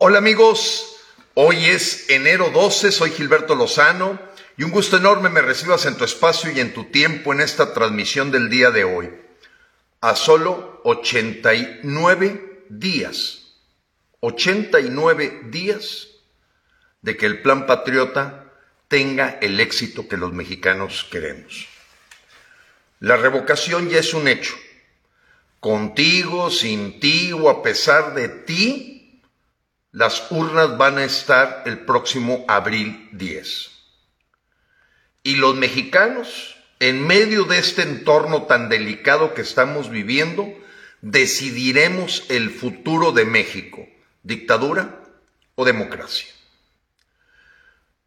Hola amigos, hoy es enero 12, soy Gilberto Lozano y un gusto enorme me recibas en tu espacio y en tu tiempo en esta transmisión del día de hoy. A solo 89 días, 89 días de que el plan patriota tenga el éxito que los mexicanos queremos. La revocación ya es un hecho. Contigo, sin ti o a pesar de ti, las urnas van a estar el próximo abril 10. Y los mexicanos, en medio de este entorno tan delicado que estamos viviendo, decidiremos el futuro de México, dictadura o democracia.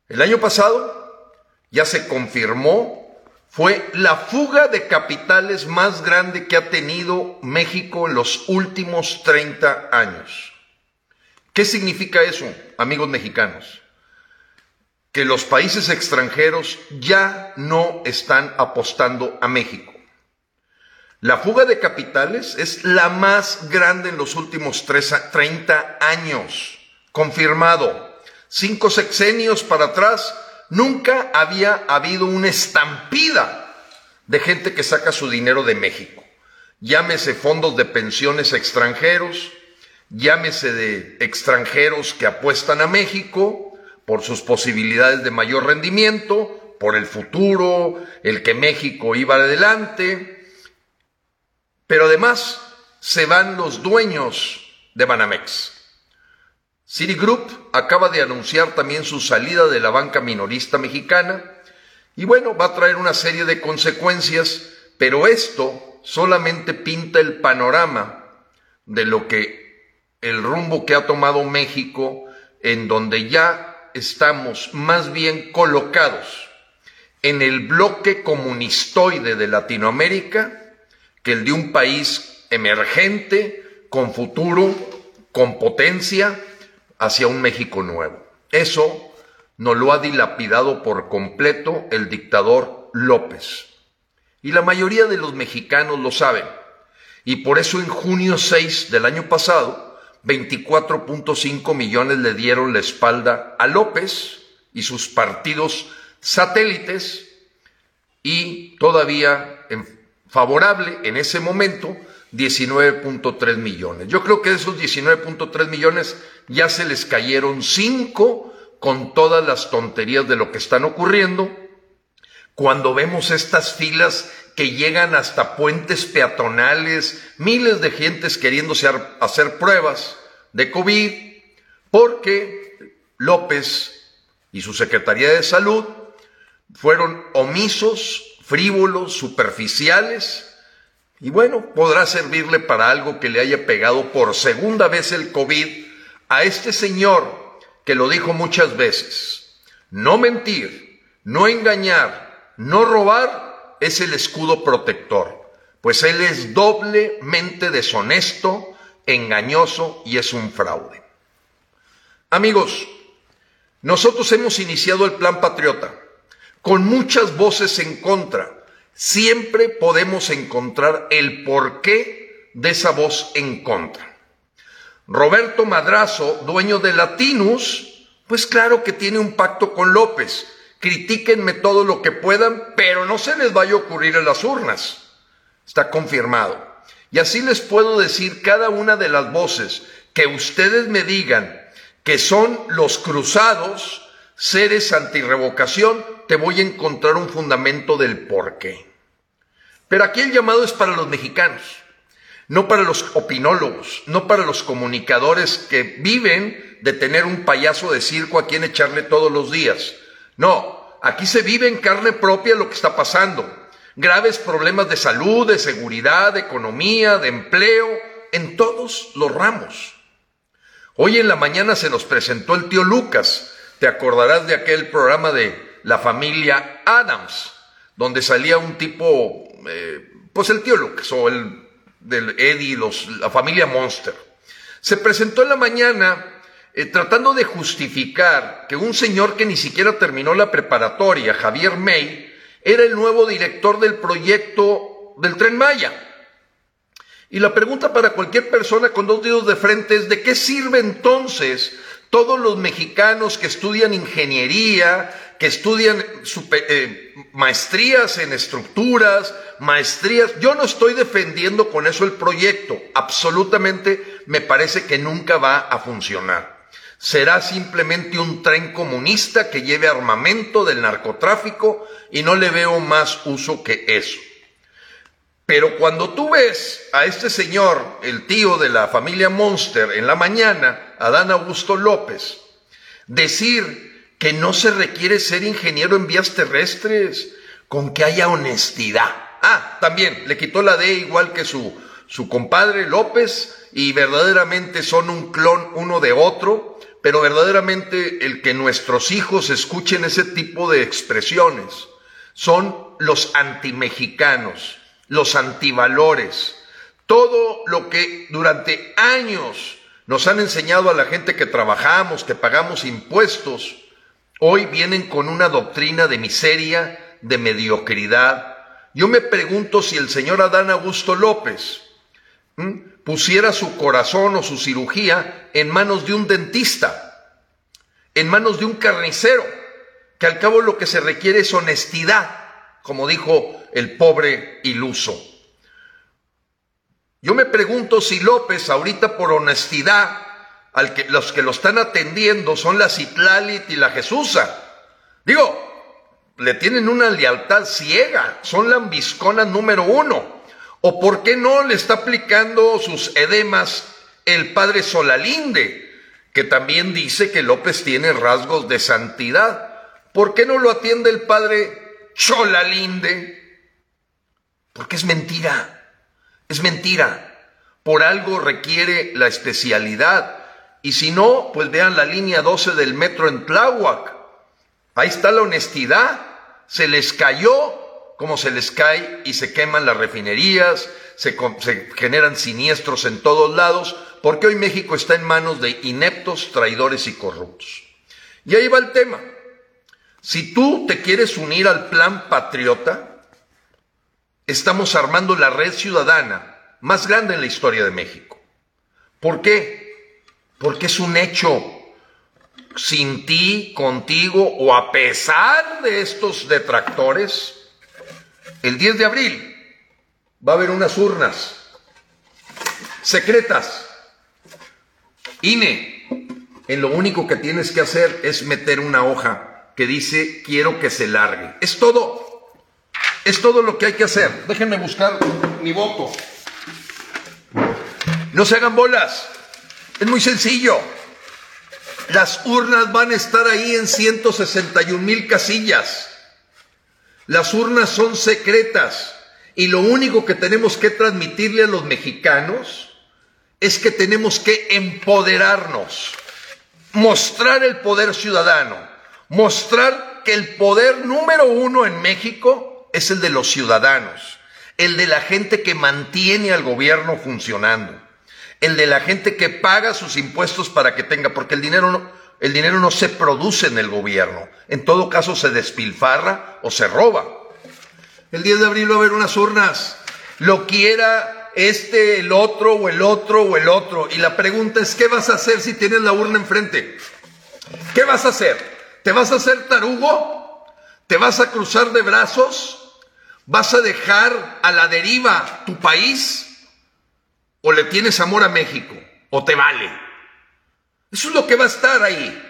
El año pasado ya se confirmó, fue la fuga de capitales más grande que ha tenido México en los últimos 30 años. ¿Qué significa eso, amigos mexicanos? Que los países extranjeros ya no están apostando a México. La fuga de capitales es la más grande en los últimos 30 años, confirmado. Cinco sexenios para atrás, nunca había habido una estampida de gente que saca su dinero de México. Llámese fondos de pensiones extranjeros, llámese de extranjeros que apuestan a México por sus posibilidades de mayor rendimiento, por el futuro, el que México iba adelante, pero además se van los dueños de Banamex. Citigroup acaba de anunciar también su salida de la banca minorista mexicana y bueno, va a traer una serie de consecuencias, pero esto solamente pinta el panorama de lo que el rumbo que ha tomado México, en donde ya estamos más bien colocados en el bloque comunistoide de Latinoamérica que el de un país emergente, con futuro, con potencia, hacia un México nuevo. Eso nos lo ha dilapidado por completo el dictador López. Y la mayoría de los mexicanos lo saben. Y por eso en junio 6 del año pasado, 24.5 millones le dieron la espalda a López y sus partidos satélites y todavía en favorable en ese momento 19.3 millones. Yo creo que de esos 19.3 millones ya se les cayeron 5 con todas las tonterías de lo que están ocurriendo. Cuando vemos estas filas que llegan hasta puentes peatonales, miles de gentes queriéndose hacer pruebas de COVID, porque López y su Secretaría de Salud fueron omisos, frívolos, superficiales, y bueno, podrá servirle para algo que le haya pegado por segunda vez el COVID a este señor que lo dijo muchas veces. No mentir, no engañar, no robar es el escudo protector, pues él es doblemente deshonesto, engañoso y es un fraude. Amigos, nosotros hemos iniciado el plan patriota con muchas voces en contra. Siempre podemos encontrar el porqué de esa voz en contra. Roberto Madrazo, dueño de Latinus, pues claro que tiene un pacto con López critíquenme todo lo que puedan, pero no se les vaya a ocurrir en las urnas. Está confirmado. Y así les puedo decir cada una de las voces que ustedes me digan que son los cruzados, seres antirrevocación, te voy a encontrar un fundamento del por qué. Pero aquí el llamado es para los mexicanos, no para los opinólogos, no para los comunicadores que viven de tener un payaso de circo a quien echarle todos los días. No, aquí se vive en carne propia lo que está pasando. Graves problemas de salud, de seguridad, de economía, de empleo, en todos los ramos. Hoy en la mañana se nos presentó el tío Lucas. Te acordarás de aquel programa de la familia Adams, donde salía un tipo, eh, pues el tío Lucas o el del Eddie, los, la familia Monster. Se presentó en la mañana eh, tratando de justificar que un señor que ni siquiera terminó la preparatoria, Javier May, era el nuevo director del proyecto del tren Maya. Y la pregunta para cualquier persona con dos dedos de frente es, ¿de qué sirve entonces todos los mexicanos que estudian ingeniería, que estudian eh, maestrías en estructuras, maestrías. Yo no estoy defendiendo con eso el proyecto. Absolutamente me parece que nunca va a funcionar. Será simplemente un tren comunista que lleve armamento del narcotráfico y no le veo más uso que eso. Pero cuando tú ves a este señor, el tío de la familia Monster, en la mañana, Adán Augusto López, decir que no se requiere ser ingeniero en vías terrestres, con que haya honestidad. Ah, también le quitó la D igual que su, su compadre López y verdaderamente son un clon uno de otro, pero verdaderamente el que nuestros hijos escuchen ese tipo de expresiones son los antimexicanos los antivalores, todo lo que durante años nos han enseñado a la gente que trabajamos, que pagamos impuestos, hoy vienen con una doctrina de miseria, de mediocridad. Yo me pregunto si el señor Adán Augusto López pusiera su corazón o su cirugía en manos de un dentista, en manos de un carnicero, que al cabo lo que se requiere es honestidad, como dijo el pobre iluso. Yo me pregunto si López, ahorita por honestidad, los que lo están atendiendo son la Citlalit y la Jesusa. Digo, le tienen una lealtad ciega, son la ambiscona número uno. ¿O por qué no le está aplicando sus edemas el padre Solalinde, que también dice que López tiene rasgos de santidad? ¿Por qué no lo atiende el padre Cholalinde? Porque es mentira, es mentira. Por algo requiere la especialidad. Y si no, pues vean la línea 12 del metro en Tláhuac. Ahí está la honestidad. Se les cayó como se les cae y se queman las refinerías, se, se, generan siniestros en todos lados, porque hoy México está en manos de ineptos, traidores y corruptos. Y ahí va el tema. Si tú te quieres unir al plan patriota, estamos armando la red ciudadana más grande en la historia de México. ¿Por qué? Porque es un hecho. Sin ti, contigo o a pesar de estos detractores, el 10 de abril va a haber unas urnas secretas. INE, en lo único que tienes que hacer es meter una hoja que dice quiero que se largue. Es todo. Es todo lo que hay que hacer. Déjenme buscar mi voto. No se hagan bolas. Es muy sencillo. Las urnas van a estar ahí en 161 mil casillas. Las urnas son secretas. Y lo único que tenemos que transmitirle a los mexicanos es que tenemos que empoderarnos, mostrar el poder ciudadano, mostrar que el poder número uno en México es el de los ciudadanos, el de la gente que mantiene al gobierno funcionando, el de la gente que paga sus impuestos para que tenga, porque el dinero no, el dinero no se produce en el gobierno, en todo caso se despilfarra o se roba. El 10 de abril va a haber unas urnas, lo quiera este, el otro o el otro o el otro, y la pregunta es, ¿qué vas a hacer si tienes la urna enfrente? ¿Qué vas a hacer? ¿Te vas a hacer tarugo? ¿Te vas a cruzar de brazos? ¿Vas a dejar a la deriva tu país? ¿O le tienes amor a México? ¿O te vale? Eso es lo que va a estar ahí.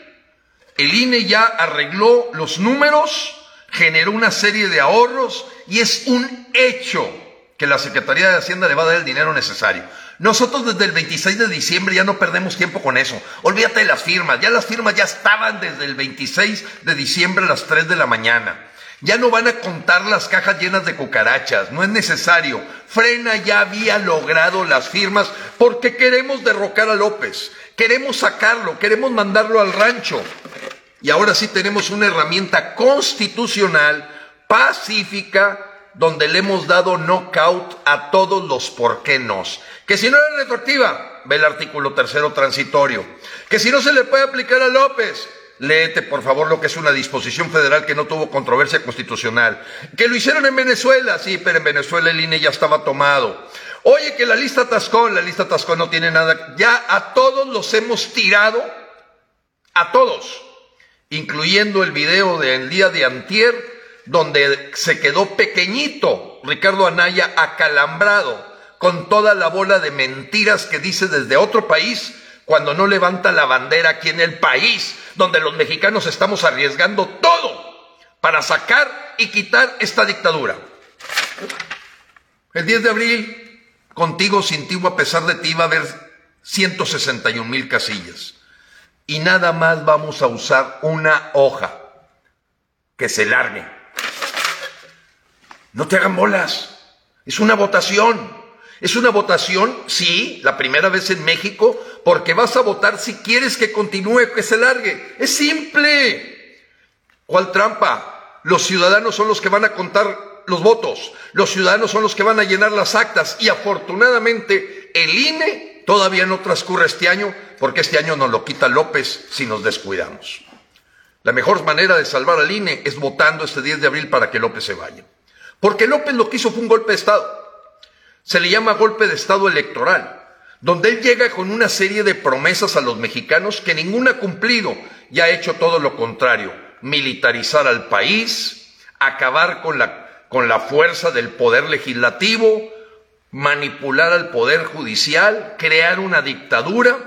El INE ya arregló los números, generó una serie de ahorros y es un hecho que la Secretaría de Hacienda le va a dar el dinero necesario. Nosotros desde el 26 de diciembre ya no perdemos tiempo con eso. Olvídate de las firmas. Ya las firmas ya estaban desde el 26 de diciembre a las 3 de la mañana. Ya no van a contar las cajas llenas de cucarachas, no es necesario. Frena ya había logrado las firmas porque queremos derrocar a López, queremos sacarlo, queremos mandarlo al rancho. Y ahora sí tenemos una herramienta constitucional, pacífica, donde le hemos dado knockout a todos los por qué nos. Que si no era retroactiva, ve el artículo tercero transitorio. Que si no se le puede aplicar a López, Léete, por favor, lo que es una disposición federal que no tuvo controversia constitucional. Que lo hicieron en Venezuela, sí, pero en Venezuela el INE ya estaba tomado. Oye, que la lista Tascón, la lista Tascón no tiene nada. Ya a todos los hemos tirado A todos, incluyendo el video del día de antier, donde se quedó pequeñito Ricardo Anaya acalambrado con toda la bola de mentiras que dice desde otro país cuando no levanta la bandera aquí en el país, donde los mexicanos estamos arriesgando todo para sacar y quitar esta dictadura. El 10 de abril, contigo, sin ti a pesar de ti, va a haber 161 mil casillas. Y nada más vamos a usar una hoja que se largue. No te hagan bolas. Es una votación. Es una votación, sí, la primera vez en México, porque vas a votar si quieres que continúe, que se largue. Es simple. ¿Cuál trampa? Los ciudadanos son los que van a contar los votos, los ciudadanos son los que van a llenar las actas y afortunadamente el INE todavía no transcurre este año porque este año nos lo quita López si nos descuidamos. La mejor manera de salvar al INE es votando este 10 de abril para que López se vaya. Porque López lo que hizo fue un golpe de Estado. Se le llama golpe de Estado electoral, donde él llega con una serie de promesas a los mexicanos que ninguna ha cumplido y ha hecho todo lo contrario, militarizar al país, acabar con la, con la fuerza del poder legislativo, manipular al poder judicial, crear una dictadura.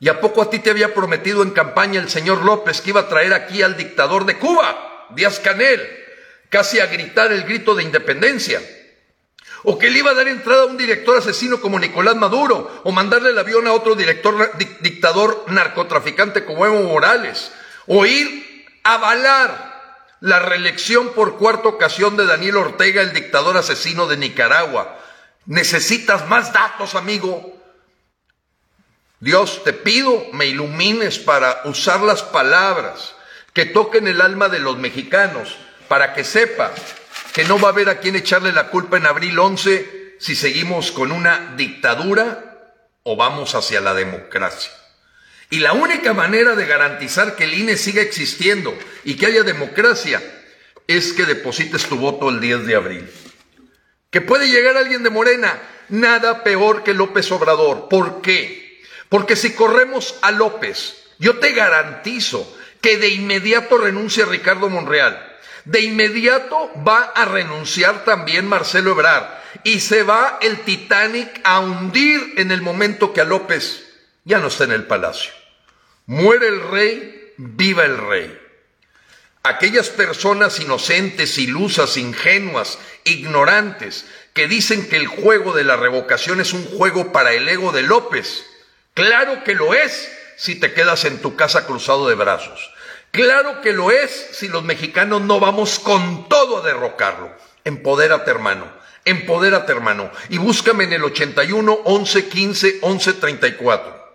¿Y a poco a ti te había prometido en campaña el señor López que iba a traer aquí al dictador de Cuba, Díaz Canel, casi a gritar el grito de independencia? o que le iba a dar entrada a un director asesino como Nicolás Maduro, o mandarle el avión a otro director dictador narcotraficante como Evo Morales, o ir a avalar la reelección por cuarta ocasión de Daniel Ortega, el dictador asesino de Nicaragua. Necesitas más datos, amigo. Dios, te pido me ilumines para usar las palabras que toquen el alma de los mexicanos, para que sepa que no va a haber a quien echarle la culpa en abril 11 si seguimos con una dictadura o vamos hacia la democracia. Y la única manera de garantizar que el INE siga existiendo y que haya democracia es que deposites tu voto el 10 de abril. Que puede llegar alguien de Morena, nada peor que López Obrador. ¿Por qué? Porque si corremos a López, yo te garantizo que de inmediato renuncia Ricardo Monreal de inmediato va a renunciar también Marcelo Ebrard y se va el Titanic a hundir en el momento que a López ya no está en el palacio. Muere el rey, viva el rey. Aquellas personas inocentes, ilusas, ingenuas, ignorantes, que dicen que el juego de la revocación es un juego para el ego de López. Claro que lo es si te quedas en tu casa cruzado de brazos. Claro que lo es si los mexicanos no vamos con todo a derrocarlo. Empodérate, hermano. Empodérate, hermano. Y búscame en el 81 11 15 11 34.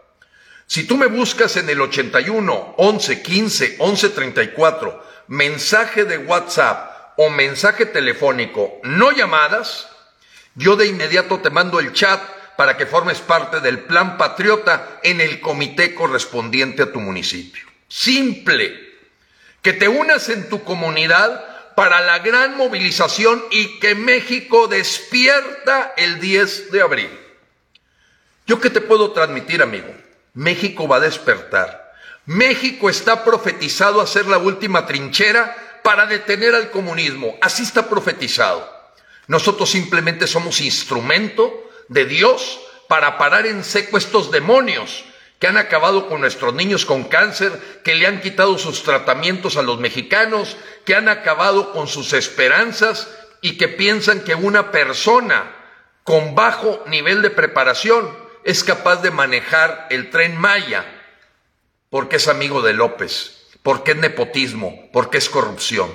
Si tú me buscas en el 81 11 15 11 34, mensaje de WhatsApp o mensaje telefónico, no llamadas, yo de inmediato te mando el chat para que formes parte del plan patriota en el comité correspondiente a tu municipio. Simple que te unas en tu comunidad para la gran movilización y que México despierta el 10 de abril. ¿Yo qué te puedo transmitir, amigo? México va a despertar. México está profetizado a ser la última trinchera para detener al comunismo. Así está profetizado. Nosotros simplemente somos instrumento de Dios para parar en seco estos demonios que han acabado con nuestros niños con cáncer, que le han quitado sus tratamientos a los mexicanos, que han acabado con sus esperanzas y que piensan que una persona con bajo nivel de preparación es capaz de manejar el tren Maya, porque es amigo de López, porque es nepotismo, porque es corrupción.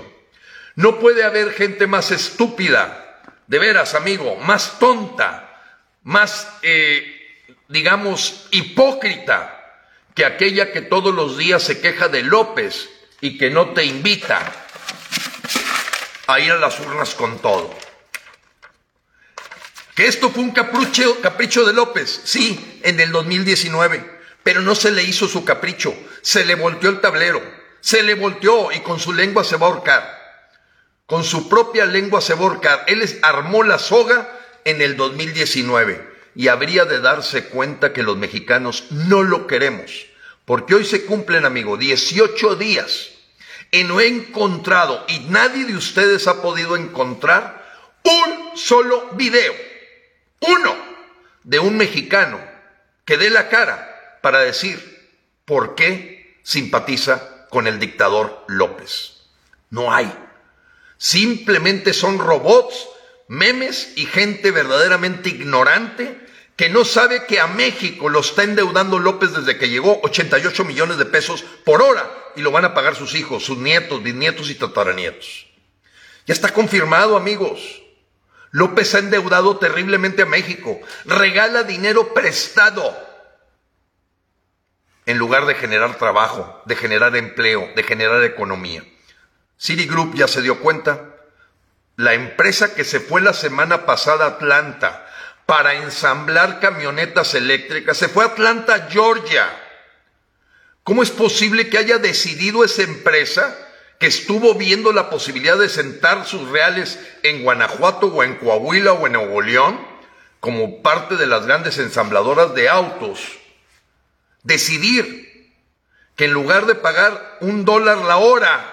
No puede haber gente más estúpida, de veras, amigo, más tonta, más... Eh, digamos, hipócrita que aquella que todos los días se queja de López y que no te invita a ir a las urnas con todo. Que esto fue un capricho, capricho de López, sí, en el 2019, pero no se le hizo su capricho, se le volteó el tablero, se le volteó y con su lengua se va a ahorcar. Con su propia lengua se va a ahorcar. Él armó la soga en el 2019 y habría de darse cuenta que los mexicanos no lo queremos, Porque hoy se cumplen, amigo, 18 días y no he encontrado, y nadie de ustedes ha podido encontrar, un solo video, uno, de un mexicano que dé la cara para decir por qué simpatiza con el dictador López. No hay. Simplemente son robots, memes y gente verdaderamente ignorante que no sabe que a México lo está endeudando López desde que llegó 88 millones de pesos por hora y lo van a pagar sus hijos, sus nietos, bisnietos y tataranietos. Ya está confirmado, amigos. López ha endeudado terriblemente a México, regala dinero prestado en lugar de generar trabajo, de generar empleo, de generar economía. Citigroup ya se dio cuenta. La empresa que se fue la semana pasada a Atlanta para ensamblar camionetas eléctricas se fue a Atlanta, Georgia. ¿Cómo es posible que haya decidido esa empresa que estuvo viendo la posibilidad de sentar sus reales en Guanajuato o en Coahuila o en Nuevo León como parte de las grandes ensambladoras de autos? Decidir que en lugar de pagar un dólar la hora,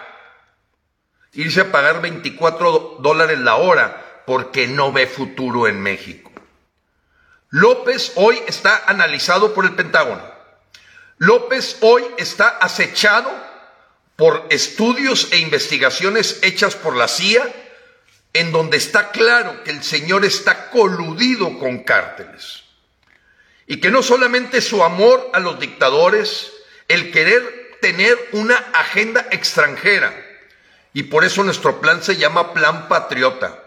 irse a pagar 24 dólares la hora porque no ve futuro en México. López hoy está analizado por el Pentágono. López hoy está acechado por estudios e investigaciones hechas por la CIA, en donde está claro que el señor está coludido con cárteles. Y que no solamente su amor a los dictadores, el querer tener una agenda extranjera, y por eso nuestro plan se llama Plan Patriota.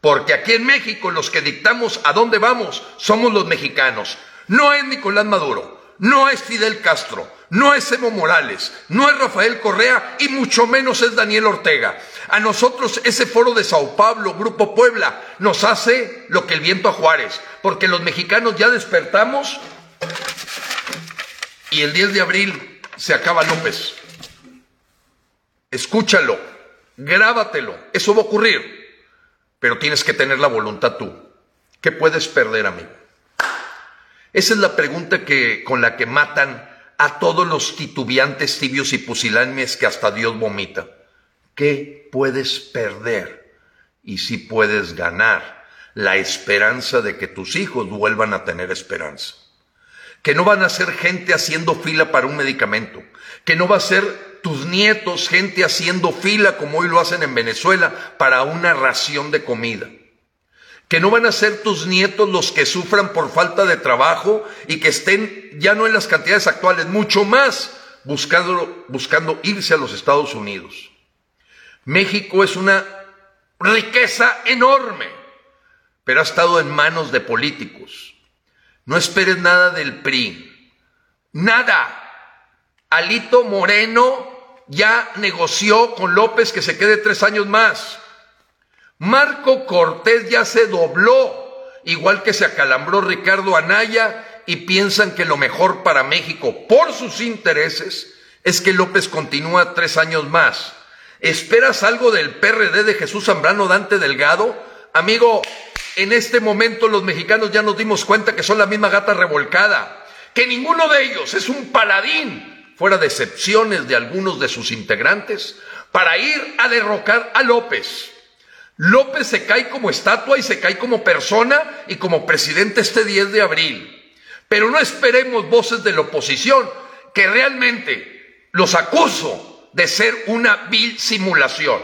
Porque aquí en México los que dictamos a dónde vamos somos los mexicanos. No es Nicolás Maduro, no es Fidel Castro, no es Evo Morales, no es Rafael Correa y mucho menos es Daniel Ortega. A nosotros ese foro de Sao Paulo, Grupo Puebla, nos hace lo que el viento a Juárez, porque los mexicanos ya despertamos y el 10 de abril se acaba López. Escúchalo. Grábatelo, eso va a ocurrir, pero tienes que tener la voluntad tú. ¿Qué puedes perder, amigo? Esa es la pregunta que, con la que matan a todos los titubeantes, tibios y pusilánimes que hasta Dios vomita. ¿Qué puedes perder? Y si puedes ganar la esperanza de que tus hijos vuelvan a tener esperanza. Que no van a ser gente haciendo fila para un medicamento. Que no va a ser tus nietos, gente haciendo fila como hoy lo hacen en Venezuela para una ración de comida. Que no van a ser tus nietos los que sufran por falta de trabajo y que estén ya no en las cantidades actuales, mucho más buscando, buscando irse a los Estados Unidos. México es una riqueza enorme, pero ha estado en manos de políticos. No esperes nada del PRI. Nada. Alito Moreno ya negoció con López que se quede tres años más. Marco Cortés ya se dobló, igual que se acalambró Ricardo Anaya, y piensan que lo mejor para México, por sus intereses, es que López continúa tres años más. ¿Esperas algo del PRD de Jesús Zambrano Dante Delgado? Amigo, en este momento los mexicanos ya nos dimos cuenta que son la misma gata revolcada, que ninguno de ellos es un paladín fuera de excepciones de algunos de sus integrantes, para ir a derrocar a López. López se cae como estatua y se cae como persona y como presidente este 10 de abril. Pero no esperemos voces de la oposición que realmente los acuso de ser una vil simulación.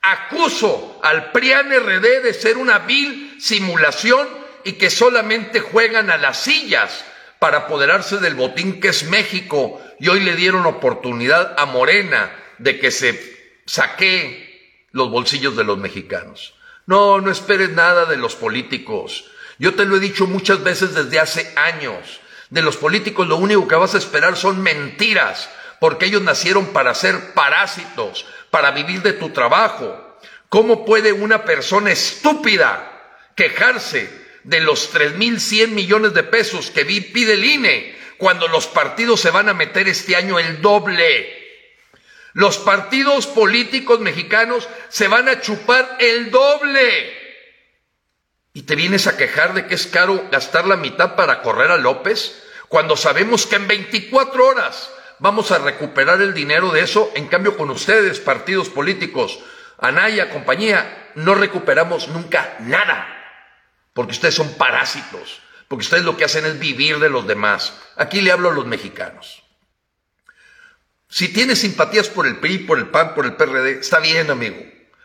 Acuso al PRIAN RD de ser una vil simulación y que solamente juegan a las sillas para apoderarse del botín que es México y hoy le dieron oportunidad a Morena de que se saque los bolsillos de los mexicanos. No, no esperes nada de los políticos. Yo te lo he dicho muchas veces desde hace años. De los políticos lo único que vas a esperar son mentiras, porque ellos nacieron para ser parásitos, para vivir de tu trabajo. ¿Cómo puede una persona estúpida quejarse de los 3.100 millones de pesos que pide el INE, cuando los partidos se van a meter este año el doble. Los partidos políticos mexicanos se van a chupar el doble. Y te vienes a quejar de que es caro gastar la mitad para correr a López, Cuando sabemos que en 24 horas vamos a recuperar el dinero de eso, en cambio con ustedes, partidos políticos, Anaya, compañía, no recuperamos nunca nada, porque ustedes son parásitos, porque ustedes lo que hacen es vivir de los demás. Aquí le hablo a los mexicanos. Si tienes simpatías por el PRI, por el PAN, por el PRD, está bien, amigo.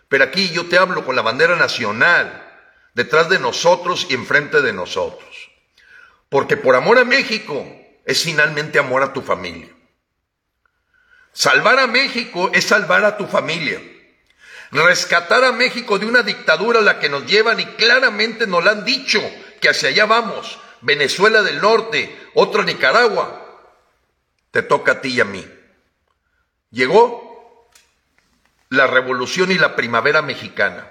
Pero aquí yo te hablo con la bandera nacional, detrás de nosotros y enfrente de nosotros. Porque por amor a México es finalmente amor a tu familia. Salvar a México es salvar a tu familia. Rescatar a México de una dictadura a la que nos llevan y claramente nos lo han dicho que hacia allá vamos. Venezuela del Norte, otra Nicaragua. Te toca a ti y a mí. Llegó la revolución y la primavera mexicana.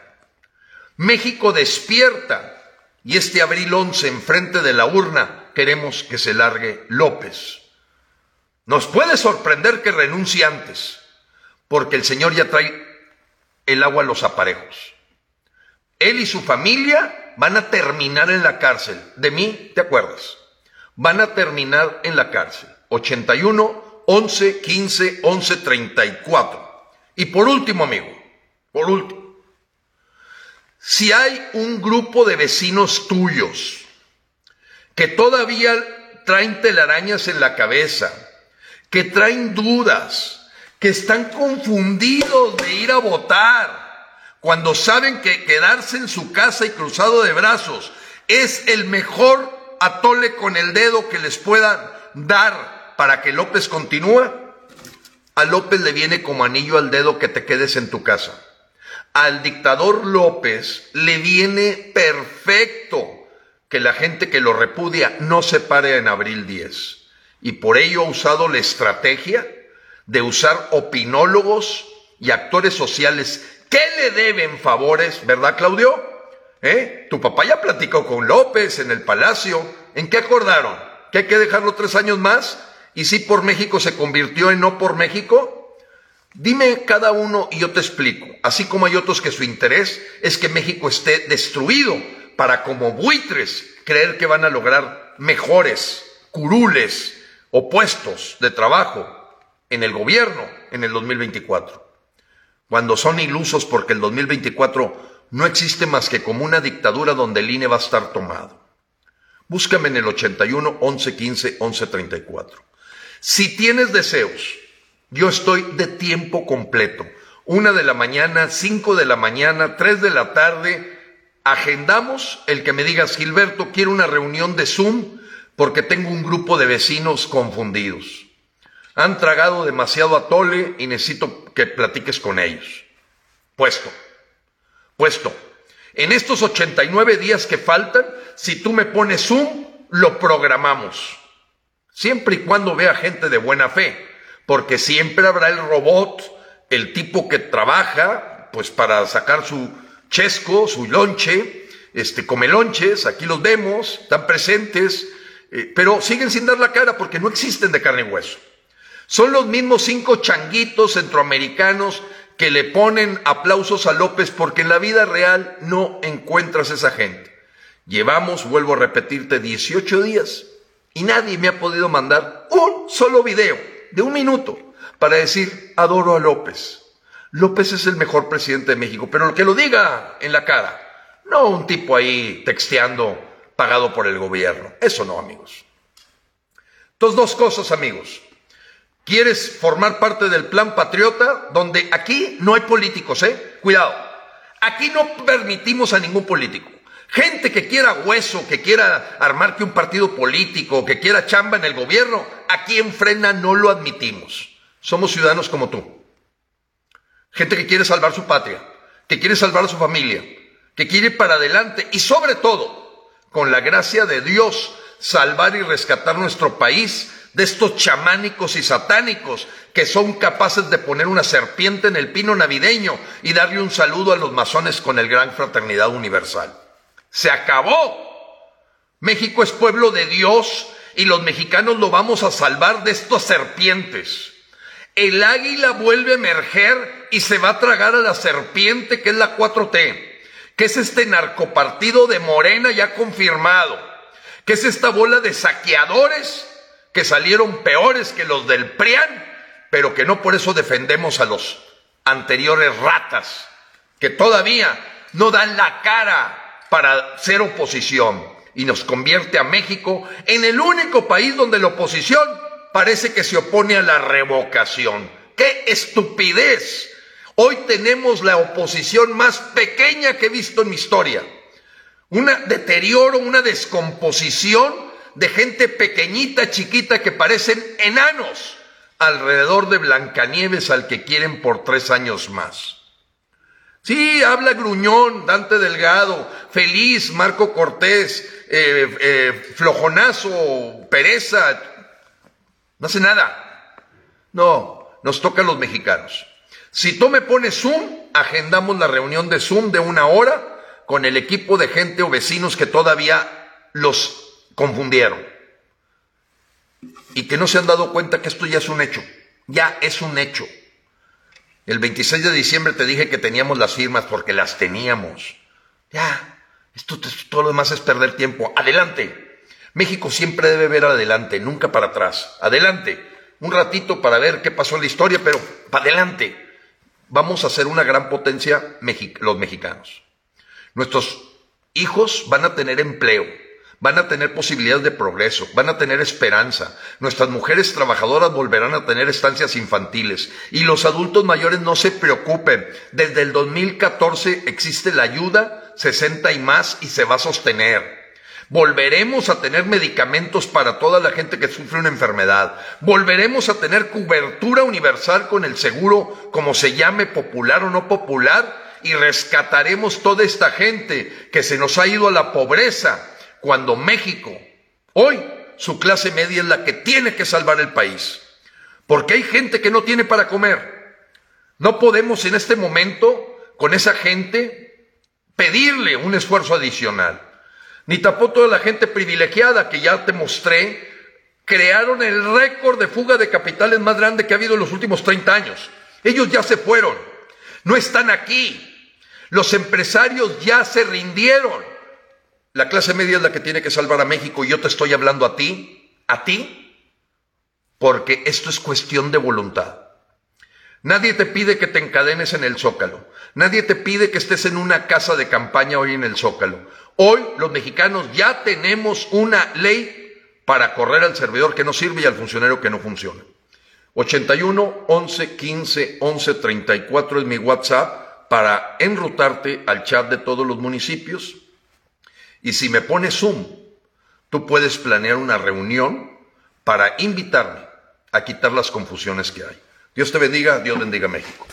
México despierta y este abril 11 enfrente de la urna queremos que se largue López. Nos puede sorprender que renuncie antes, porque el Señor ya trae el agua a los aparejos. Él y su familia van a terminar en la cárcel. De mí, ¿te acuerdas? Van a terminar en la cárcel. 81, 11, 15, 11, 34. Y por último, amigo, por último, si hay un grupo de vecinos tuyos que todavía traen telarañas en la cabeza, que traen dudas, que están confundidos de ir a votar, cuando saben que quedarse en su casa y cruzado de brazos es el mejor atole con el dedo que les puedan dar para que López continúe, a López le viene como anillo al dedo que te quedes en tu casa. Al dictador López le viene perfecto que la gente que lo repudia no se pare en abril 10 y por ello ha usado la estrategia de usar opinólogos y actores sociales que le deben favores, ¿verdad, Claudio? ¿Eh? Tu papá ya platicó con López en el palacio. ¿En qué acordaron? ¿Que hay que dejarlo tres años más? ¿Y si por México se convirtió en no por México? Dime cada uno y yo te explico. Así como hay otros que su interés es que México esté destruido para como buitres creer que van a lograr mejores curules opuestos de trabajo en el gobierno en el 2024, cuando son ilusos porque el 2024 no existe más que como una dictadura donde el INE va a estar tomado. Búscame en el 81 11 15 11 34. Si tienes deseos, yo estoy de tiempo completo. Una de la mañana, cinco de la mañana, tres de la tarde. Agendamos el que me digas, Gilberto, quiero una reunión de Zoom porque tengo un grupo de vecinos confundidos. Han tragado demasiado atole y necesito que platiques con ellos. Puesto, puesto. En estos 89 días que faltan, si tú me pones Zoom, lo programamos. Siempre y cuando vea gente de buena fe, porque siempre habrá el robot, el tipo que trabaja, pues para sacar su chesco, su lonche, este, come lonches, aquí los vemos, están presentes, eh, pero siguen sin dar la cara porque no existen de carne y hueso. Son los mismos cinco changuitos centroamericanos que le ponen aplausos a López porque en la vida real no encuentras esa gente. Llevamos, vuelvo a repetirte, 18 días y nadie me ha podido mandar un solo video de un minuto para decir adoro a López. López es el mejor presidente de México, pero lo que lo diga en la cara, no un tipo ahí texteando pagado por el gobierno. Eso no, amigos. Entonces, dos cosas, amigos. ¿Quieres formar parte del plan patriota? Donde aquí no hay políticos, ¿eh? Cuidado. Aquí no permitimos a ningún político. Gente que quiera hueso, que quiera armar que un partido político, que quiera chamba en el gobierno, aquí en Frena no lo admitimos. Somos ciudadanos como tú. Gente que quiere salvar su patria, que quiere salvar a su familia, que quiere ir para adelante y sobre todo con la gracia de Dios, salvar y rescatar nuestro país de estos chamánicos y satánicos que son capaces de poner una serpiente en el pino navideño y darle un saludo a los masones con el gran fraternidad universal. Se acabó. México es pueblo de Dios y los mexicanos lo vamos a salvar de estas serpientes. El águila vuelve a emerger y se va a tragar a la serpiente que es la 4T que es este narcopartido de Morena ya confirmado, que es esta bola de saqueadores que salieron peores que los del PRIAN, pero que no por eso defendemos a los anteriores ratas, que todavía no dan la cara para ser oposición y nos convierte a México en el único país donde la oposición parece que se opone a la revocación. ¡Qué estupidez! Hoy tenemos la oposición más pequeña que he visto en mi historia. Un deterioro, una descomposición de gente pequeñita, chiquita, que parecen enanos alrededor de Blancanieves al que quieren por tres años más. Sí, habla Gruñón, Dante Delgado, Feliz, Marco Cortés, eh, eh, Flojonazo, Pereza. No hace nada. No, nos toca a los mexicanos. Si tú me pones Zoom, agendamos la reunión de Zoom de una hora con el equipo de gente o vecinos que todavía los confundieron. Y que no se han dado cuenta que esto ya es un hecho. Ya es un hecho. El 26 de diciembre te dije que teníamos las firmas porque las teníamos. Ya, esto todo lo demás es perder tiempo. Adelante. México siempre debe ver adelante, nunca para atrás. Adelante. Un ratito para ver qué pasó en la historia, pero para adelante vamos a ser una gran potencia los mexicanos. Nuestros hijos van a tener empleo, van a tener posibilidades de progreso, van a tener esperanza. Nuestras mujeres trabajadoras volverán a tener estancias infantiles y los adultos mayores no se preocupen. Desde el 2014 existe la ayuda 60 y más y se va a sostener. Volveremos a tener medicamentos para toda la gente que sufre una enfermedad. Volveremos a tener cobertura universal con el seguro, como se llame popular o no popular, y rescataremos toda esta gente que se nos ha ido a la pobreza cuando México, hoy, su clase media es la que tiene que salvar el país. Porque hay gente que no tiene para comer. No podemos en este momento, con esa gente, pedirle un esfuerzo adicional ni tampoco la gente privilegiada que ya te mostré, crearon el récord de fuga de capitales más grande que ha habido en los últimos 30 años. Ellos ya se fueron, no están aquí. Los empresarios ya se rindieron. La clase media es la que tiene que salvar a México y yo te estoy hablando a ti, a ti, porque esto es cuestión de voluntad. Nadie te pide que te encadenes en el zócalo. Nadie te pide que estés en una casa de campaña hoy en el zócalo. Hoy los mexicanos ya tenemos una ley para correr al servidor que no sirve y al funcionario que no funciona. 81 11 15 11 34 es mi WhatsApp para enrutarte al chat de todos los municipios. Y si me pones Zoom, tú puedes planear una reunión para invitarme a quitar las confusiones que hay. Dios te bendiga, Dios bendiga México.